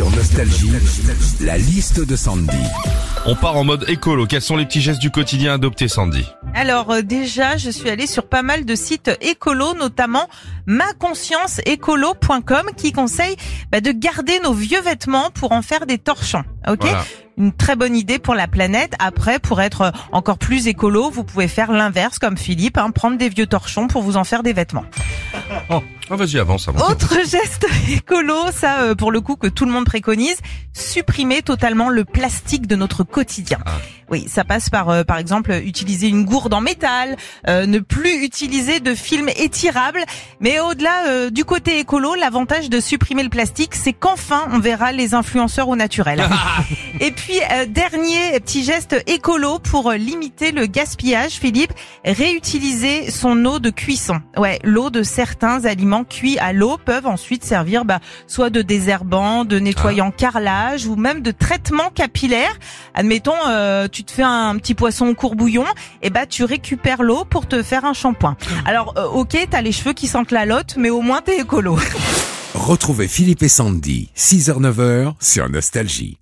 Sur Nostalgie, la liste de Sandy. On part en mode écolo. Quels sont les petits gestes du quotidien adoptés, Sandy Alors euh, déjà, je suis allée sur pas mal de sites écolos, notamment maconscienceécolo.com qui conseille bah, de garder nos vieux vêtements pour en faire des torchons. Ok Voilà. Une très bonne idée pour la planète. Après, pour être encore plus écolo, vous pouvez faire l'inverse comme Philippe, hein, prendre des vieux torchons pour vous en faire des vêtements. Oh, ah, vas-y, avance, avance. Autre geste écolo, ça euh, pour le coup que tout le monde préconise, supprimer totalement le plastique de notre quotidien. Ah. Oui, ça passe par euh, par exemple utiliser une gourde en métal, euh, ne plus utiliser de film étirable, mais au-delà euh, du côté écolo, l'avantage de supprimer le plastique, c'est qu'enfin on verra les influenceurs au naturel. Et puis euh, dernier petit geste écolo pour euh, limiter le gaspillage, Philippe, réutiliser son eau de cuisson. Ouais, l'eau de certains aliments cuits à l'eau peuvent ensuite servir bah, soit de désherbant, de nettoyant carrelage ou même de traitement capillaire. Admettons, euh, tu te fais un petit poisson au courbouillon, et bah tu récupères l'eau pour te faire un shampoing. Alors euh, ok, t'as les cheveux qui sentent la lotte, mais au moins t'es écolo. Retrouvez Philippe et Sandy, 6h-9h sur Nostalgie.